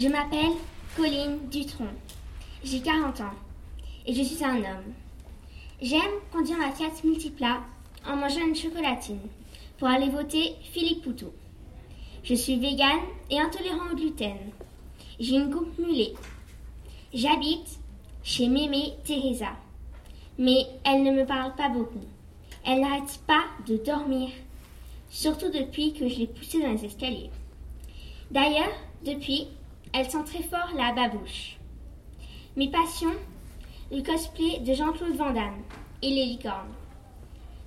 Je m'appelle Colline Dutronc. J'ai 40 ans et je suis un homme. J'aime conduire ma Fiat Multipla en mangeant une chocolatine pour aller voter Philippe Poutou. Je suis végane et intolérant au gluten. J'ai une coupe mulet. J'habite chez Mémé Teresa. Mais elle ne me parle pas beaucoup. Elle n'arrête pas de dormir, surtout depuis que je l'ai poussée dans les escaliers. D'ailleurs, depuis, elle sent très fort la babouche. Mes passions, le cosplay de Jean-Claude Van Damme et les licornes.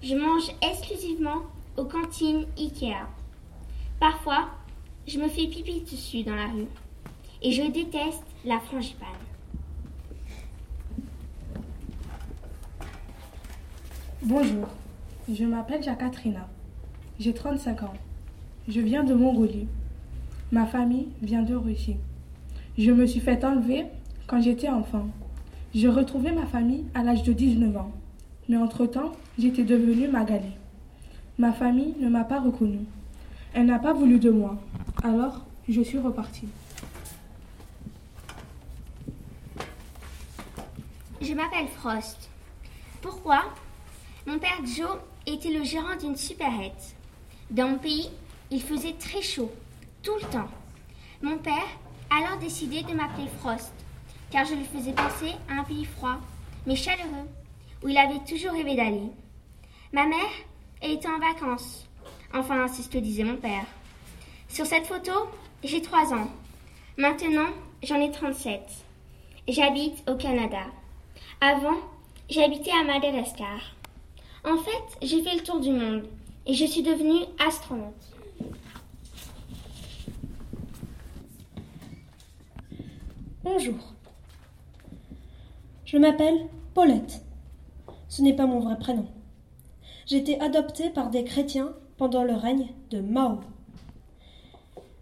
Je mange exclusivement aux cantines Ikea. Parfois, je me fais pipi dessus dans la rue. Et je déteste la frangipane. Bonjour, je m'appelle Jakatrina. J'ai 35 ans. Je viens de Mongolie. Ma famille vient de Russie. Je me suis fait enlever quand j'étais enfant. J'ai retrouvé ma famille à l'âge de 19 ans. Mais entre-temps, j'étais devenue Magali. Ma famille ne m'a pas reconnue. Elle n'a pas voulu de moi. Alors, je suis repartie. Je m'appelle Frost. Pourquoi? Mon père Joe était le gérant d'une supérette. Dans mon pays, il faisait très chaud, tout le temps. Mon père alors décidé de m'appeler Frost, car je lui faisais penser à un pays froid, mais chaleureux, où il avait toujours rêvé d'aller. Ma mère, était en vacances. Enfin, c'est ce que disait mon père. Sur cette photo, j'ai trois ans. Maintenant, j'en ai 37. J'habite au Canada. Avant, j'habitais à Madagascar. En fait, j'ai fait le tour du monde et je suis devenue astronaute. Bonjour. Je m'appelle Paulette. Ce n'est pas mon vrai prénom. J'ai été adoptée par des chrétiens pendant le règne de Mao.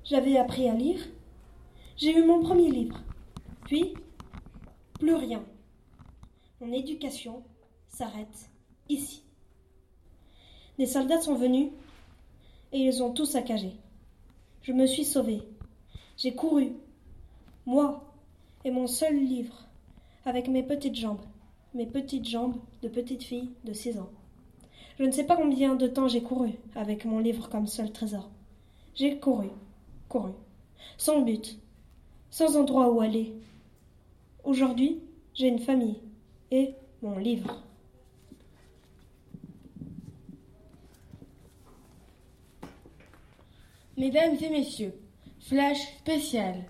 J'avais appris à lire. J'ai eu mon premier livre. Puis, plus rien. Mon éducation s'arrête ici. Des soldats sont venus et ils ont tout saccagé. Je me suis sauvée. J'ai couru. Moi, et mon seul livre, avec mes petites jambes, mes petites jambes de petite fille de six ans. Je ne sais pas combien de temps j'ai couru avec mon livre comme seul trésor. J'ai couru, couru, sans but, sans endroit où aller. Aujourd'hui, j'ai une famille et mon livre. Mesdames et messieurs, flash spécial.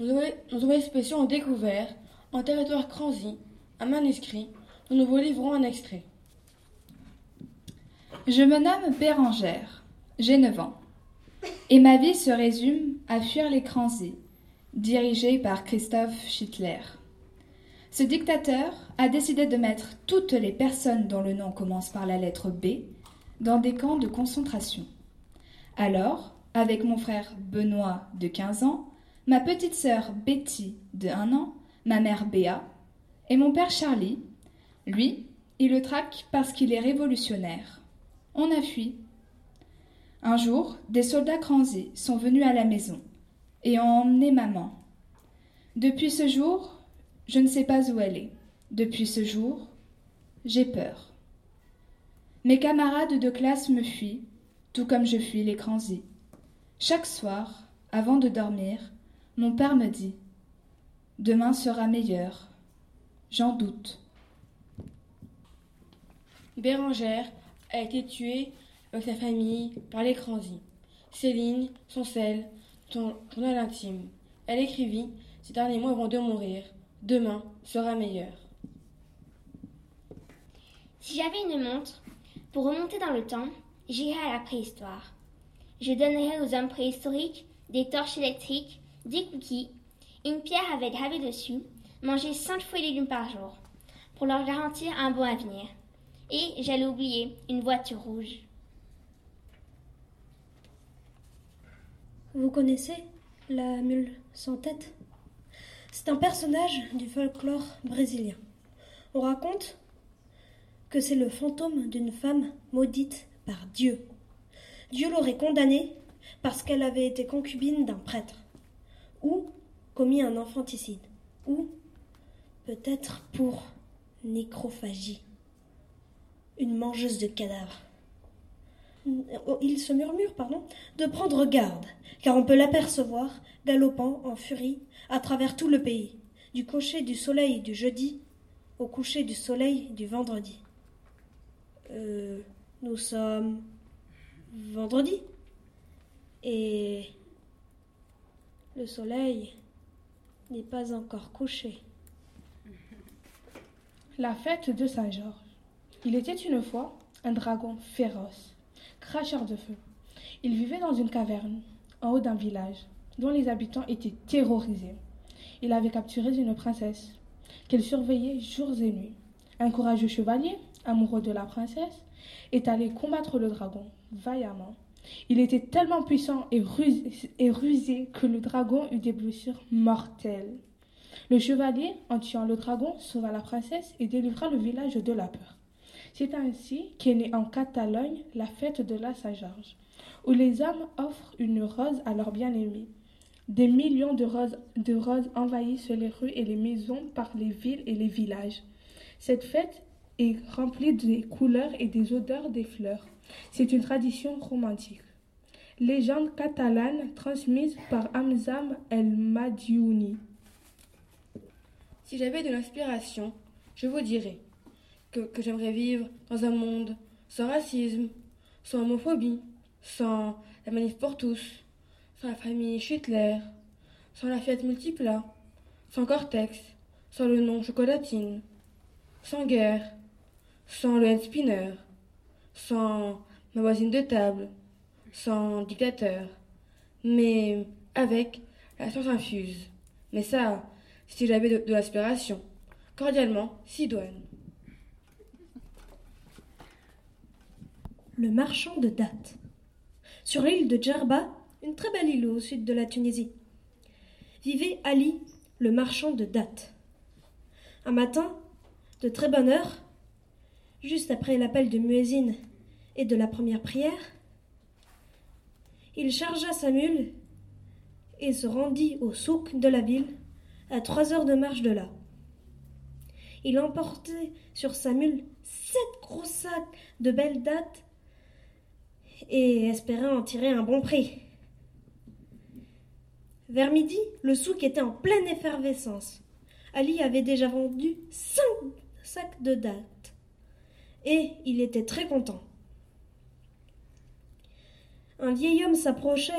Nos envoyés spéciaux ont découvert, en territoire Cranzy, un manuscrit dont nous vous livrons un extrait. Je me nomme Bérangère, j'ai 9 ans, et ma vie se résume à fuir les Cranzy, dirigé par Christophe Schittler. Ce dictateur a décidé de mettre toutes les personnes dont le nom commence par la lettre B dans des camps de concentration. Alors, avec mon frère Benoît de 15 ans, ma petite sœur Betty de un an, ma mère Béa, et mon père Charlie. Lui, il le traque parce qu'il est révolutionnaire. On a fui. Un jour, des soldats cranzés sont venus à la maison et ont emmené maman. Depuis ce jour, je ne sais pas où elle est. Depuis ce jour, j'ai peur. Mes camarades de classe me fuient, tout comme je fuis les cranzés. Chaque soir, avant de dormir, mon père me dit Demain sera meilleur. J'en doute. Bérangère a été tuée avec sa famille par les Cranzy. Ces lignes sont celles de son journal intime. Elle écrivit ces derniers mois avant de mourir Demain sera meilleur. Si j'avais une montre, pour remonter dans le temps, j'irais à la préhistoire. Je donnerais aux hommes préhistoriques des torches électriques des cookies, une pierre avec gravé dessus, manger cinq fruits et légumes par jour, pour leur garantir un bon avenir. Et j'allais oublier une voiture rouge. Vous connaissez la mule sans tête? C'est un personnage du folklore brésilien. On raconte que c'est le fantôme d'une femme maudite par Dieu. Dieu l'aurait condamnée parce qu'elle avait été concubine d'un prêtre ou commis un infanticide. Ou peut-être pour nécrophagie. Une mangeuse de cadavres. Oh, il se murmure, pardon, de prendre garde, car on peut l'apercevoir galopant en furie à travers tout le pays, du coucher du soleil du jeudi au coucher du soleil du vendredi. Euh, nous sommes vendredi et le soleil n'est pas encore couché. La fête de Saint-Georges. Il était une fois un dragon féroce, cracheur de feu. Il vivait dans une caverne, en haut d'un village, dont les habitants étaient terrorisés. Il avait capturé une princesse, qu'elle surveillait jours et nuits. Un courageux chevalier, amoureux de la princesse, est allé combattre le dragon vaillamment. Il était tellement puissant et rusé, que le dragon eut des blessures mortelles. Le chevalier, en tuant le dragon, sauva la princesse et délivra le village de la peur. C'est ainsi qu'est née en Catalogne la fête de la Saint-Georges, où les hommes offrent une rose à leur bien-aimé. Des millions de roses, de roses envahissent les rues et les maisons par les villes et les villages. Cette fête est remplie des couleurs et des odeurs des fleurs. C'est une tradition romantique. Légende catalane transmise par Hamzam El Madiouni. Si j'avais de l'inspiration, je vous dirais que, que j'aimerais vivre dans un monde sans racisme, sans homophobie, sans la manif pour tous, sans la famille Schuttler, sans la Fiat Multipla, sans Cortex, sans le nom Chocolatine, sans guerre, sans le hand spinner, sans ma voisine de table, sans dictateur, mais avec la science infuse. Mais ça, si j'avais de, de l'aspiration. Cordialement, Sidoine. Le marchand de dattes. Sur l'île de Djerba, une très belle île au sud de la Tunisie, vivait Ali, le marchand de dattes. Un matin, de très bonne heure, juste après l'appel de muezzin et de la première prière, il chargea sa mule et se rendit au souk de la ville, à trois heures de marche de là. Il emportait sur sa mule sept gros sacs de belles dattes et espérait en tirer un bon prix. Vers midi, le souk était en pleine effervescence. Ali avait déjà vendu cinq sacs de dattes et il était très content. Un vieil homme s'approcha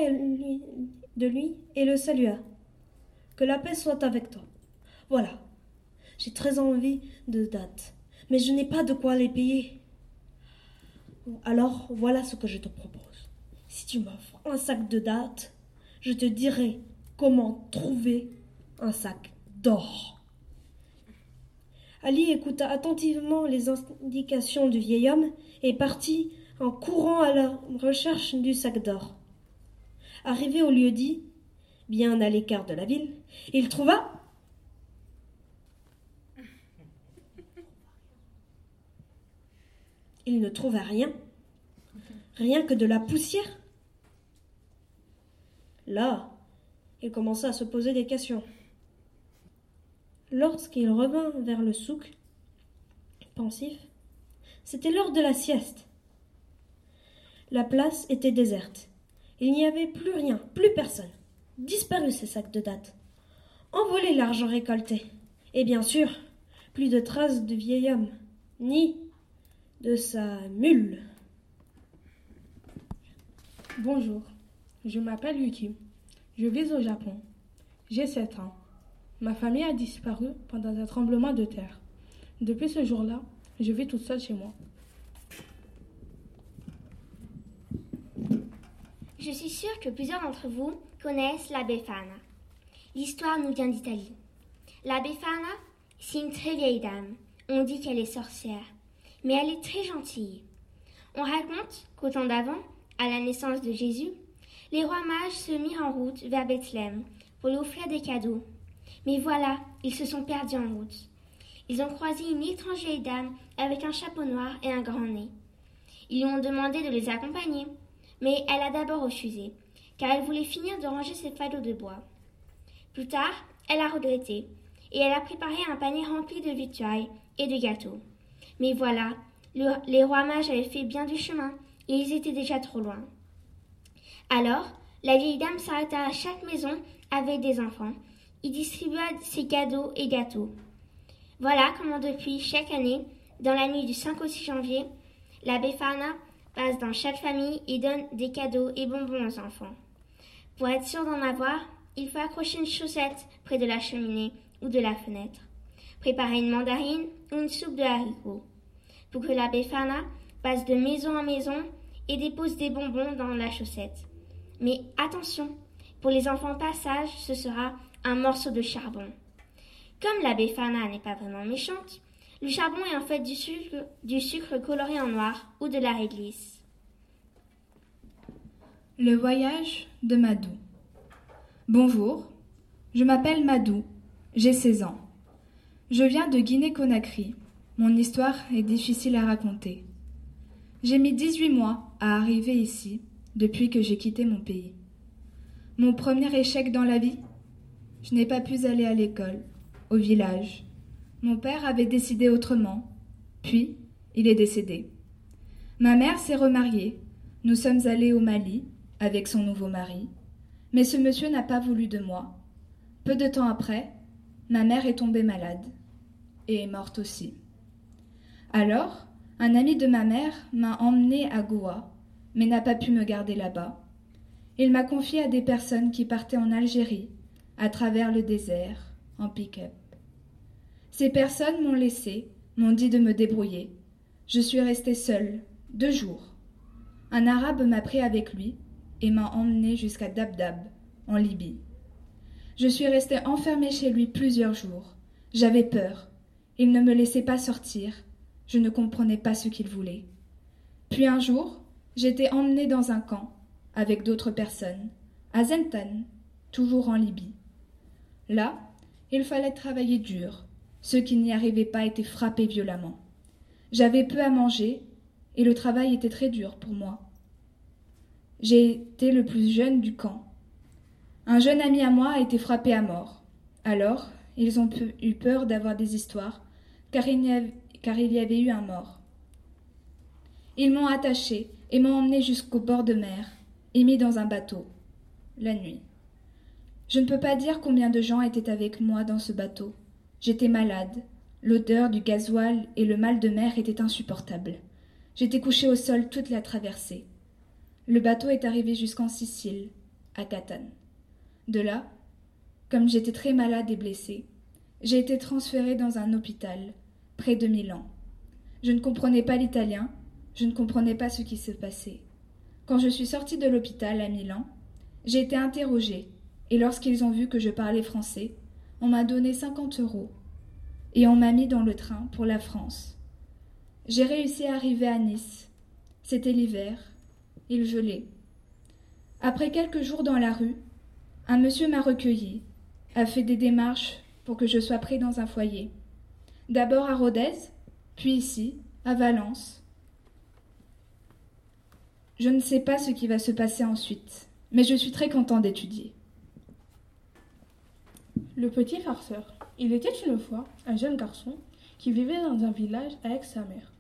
de lui et le salua. Que la paix soit avec toi. Voilà. J'ai très envie de dates, mais je n'ai pas de quoi les payer. Alors voilà ce que je te propose. Si tu m'offres un sac de dates, je te dirai comment trouver un sac d'or. Ali écouta attentivement les indications du vieil homme et partit en courant à la recherche du sac d'or. Arrivé au lieu dit, bien à l'écart de la ville, il trouva Il ne trouva rien, rien que de la poussière. Là, il commença à se poser des questions. Lorsqu'il revint vers le souk, pensif, c'était l'heure de la sieste. La place était déserte. Il n'y avait plus rien, plus personne. Disparu ces sacs de dattes. Envolé l'argent récolté. Et bien sûr, plus de traces de vieil homme, ni de sa mule. Bonjour, je m'appelle Yuki. Je vis au Japon. J'ai 7 ans. Ma famille a disparu pendant un tremblement de terre. Depuis ce jour-là, je vis toute seule chez moi. Je suis sûre que plusieurs d'entre vous connaissent la Befana. L'histoire nous vient d'Italie. La Befana, c'est une très vieille dame. On dit qu'elle est sorcière, mais elle est très gentille. On raconte qu'au temps d'avant, à la naissance de Jésus, les rois mages se mirent en route vers Bethléem pour lui offrir des cadeaux. Mais voilà, ils se sont perdus en route. Ils ont croisé une étrange vieille dame avec un chapeau noir et un grand nez. Ils lui ont demandé de les accompagner, mais elle a d'abord refusé, car elle voulait finir de ranger ses fardeaux de bois. Plus tard, elle a regretté, et elle a préparé un panier rempli de victuailles et de gâteaux. Mais voilà, les rois mages avaient fait bien du chemin, et ils étaient déjà trop loin. Alors, la vieille dame s'arrêta à chaque maison avec des enfants, y distribua ses cadeaux et gâteaux. Voilà comment depuis chaque année, dans la nuit du 5 au 6 janvier, la Befana passe dans chaque famille et donne des cadeaux et bonbons aux enfants. Pour être sûr d'en avoir, il faut accrocher une chaussette près de la cheminée ou de la fenêtre, préparer une mandarine ou une soupe de haricots, pour que la Befana passe de maison en maison et dépose des bonbons dans la chaussette. Mais attention, pour les enfants passage, ce sera un morceau de charbon. Comme la Befana n'est pas vraiment méchante, le charbon est en fait du sucre, du sucre coloré en noir ou de la réglisse. Le voyage de Madou. Bonjour, je m'appelle Madou, j'ai 16 ans. Je viens de Guinée-Conakry. Mon histoire est difficile à raconter. J'ai mis 18 mois à arriver ici depuis que j'ai quitté mon pays. Mon premier échec dans la vie Je n'ai pas pu aller à l'école, au village. Mon père avait décidé autrement. Puis, il est décédé. Ma mère s'est remariée. Nous sommes allés au Mali avec son nouveau mari. Mais ce monsieur n'a pas voulu de moi. Peu de temps après, ma mère est tombée malade et est morte aussi. Alors, un ami de ma mère m'a emmené à Goa, mais n'a pas pu me garder là-bas. Il m'a confié à des personnes qui partaient en Algérie, à travers le désert, en pick-up. Ces personnes m'ont laissé, m'ont dit de me débrouiller. Je suis restée seule, deux jours. Un arabe m'a pris avec lui et m'a emmenée jusqu'à Dabdab, en Libye. Je suis restée enfermée chez lui plusieurs jours. J'avais peur. Il ne me laissait pas sortir je ne comprenais pas ce qu'il voulait. Puis un jour, j'étais emmenée dans un camp, avec d'autres personnes, à Zentan, toujours en Libye. Là, il fallait travailler dur. Ceux qui n'y arrivaient pas étaient frappés violemment. J'avais peu à manger, et le travail était très dur pour moi. J'ai été le plus jeune du camp. Un jeune ami à moi a été frappé à mort. Alors, ils ont eu peur d'avoir des histoires, car il n'y avait car il y avait eu un mort. Ils m'ont attaché et m'ont emmené jusqu'au bord de mer et mis dans un bateau, la nuit. Je ne peux pas dire combien de gens étaient avec moi dans ce bateau. J'étais malade. L'odeur du gasoil et le mal de mer étaient insupportables. J'étais couché au sol toute la traversée. Le bateau est arrivé jusqu'en Sicile, à Catane. De là, comme j'étais très malade et blessé, j'ai été transféré dans un hôpital près de Milan. Je ne comprenais pas l'italien, je ne comprenais pas ce qui se passait. Quand je suis sortie de l'hôpital à Milan, j'ai été interrogée, et lorsqu'ils ont vu que je parlais français, on m'a donné cinquante euros, et on m'a mis dans le train pour la France. J'ai réussi à arriver à Nice. C'était l'hiver, il gelait. Après quelques jours dans la rue, un monsieur m'a recueilli, a fait des démarches pour que je sois pris dans un foyer. D'abord à Rodez, puis ici, à Valence. Je ne sais pas ce qui va se passer ensuite, mais je suis très content d'étudier. Le petit farceur. Il était une fois un jeune garçon qui vivait dans un village avec sa mère.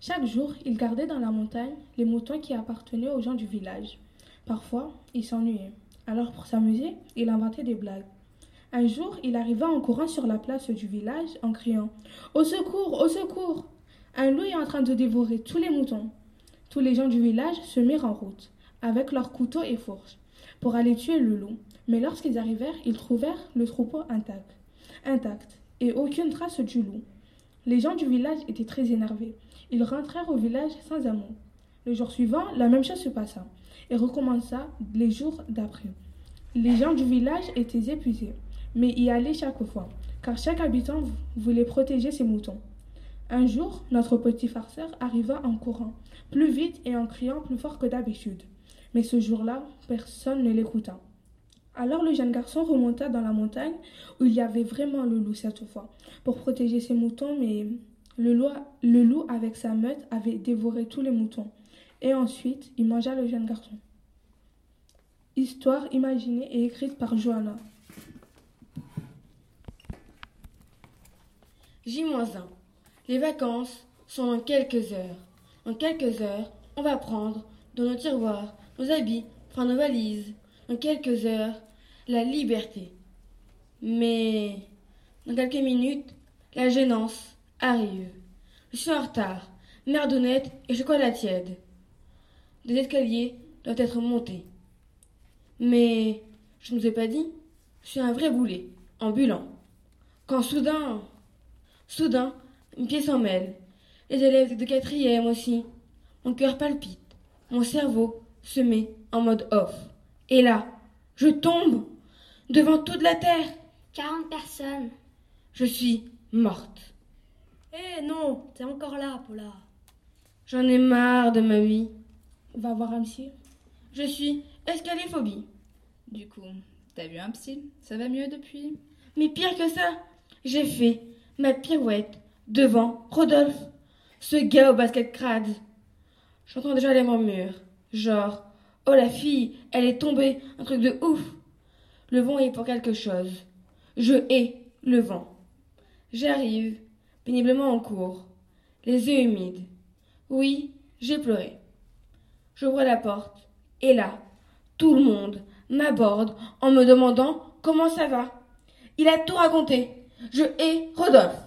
Chaque jour, il gardait dans la montagne les moutons qui appartenaient aux gens du village. Parfois, il s'ennuyait. Alors, pour s'amuser, il inventait des blagues. Un jour, il arriva en courant sur la place du village en criant Au secours, au secours Un loup est en train de dévorer tous les moutons. Tous les gens du village se mirent en route, avec leurs couteaux et fourches, pour aller tuer le loup. Mais lorsqu'ils arrivèrent, ils trouvèrent le troupeau intact, intact, et aucune trace du loup. Les gens du village étaient très énervés. Ils rentrèrent au village sans amour. Le jour suivant, la même chose se passa, et recommença les jours d'après. Les gens du village étaient épuisés mais y aller chaque fois, car chaque habitant voulait protéger ses moutons. Un jour, notre petit farceur arriva en courant, plus vite et en criant plus fort que d'habitude mais ce jour-là, personne ne l'écouta. Alors le jeune garçon remonta dans la montagne où il y avait vraiment le loup cette fois, pour protéger ses moutons, mais le loup, avec sa meute avait dévoré tous les moutons, et ensuite il mangea le jeune garçon. Histoire imaginée et écrite par Johanna. J-1. Les vacances sont en quelques heures. En quelques heures, on va prendre dans nos tiroirs nos habits, prendre nos valises. Dans quelques heures, la liberté. Mais dans quelques minutes, la gênance arrive. Je suis en retard. Merdonnette et chocolat tiède. Des escaliers doivent être montés. Mais je ne vous ai pas dit, je suis un vrai boulet, ambulant. Quand soudain, soudain, une pièce s'en mêle. Les élèves de quatrième aussi. Mon cœur palpite. Mon cerveau se met en mode off. Et là, je tombe devant toute la terre. Quarante personnes. Je suis morte. Eh non, t'es encore là, Paula. J'en ai marre de ma vie. Va voir un psy. Je suis escaliphobie. Du coup, t'as vu un psy? Ça va mieux depuis? Mais pire que ça, j'ai fait ma pirouette devant Rodolphe, ce gars au basket crade. J'entends déjà les murmures, genre Oh la fille, elle est tombée, un truc de ouf. Le vent est pour quelque chose. Je hais le vent. J'arrive, péniblement en cours, les yeux humides. Oui, j'ai pleuré. J'ouvre la porte, et là, tout le monde m'aborde en me demandant comment ça va. Il a tout raconté. Je hais Rodolphe.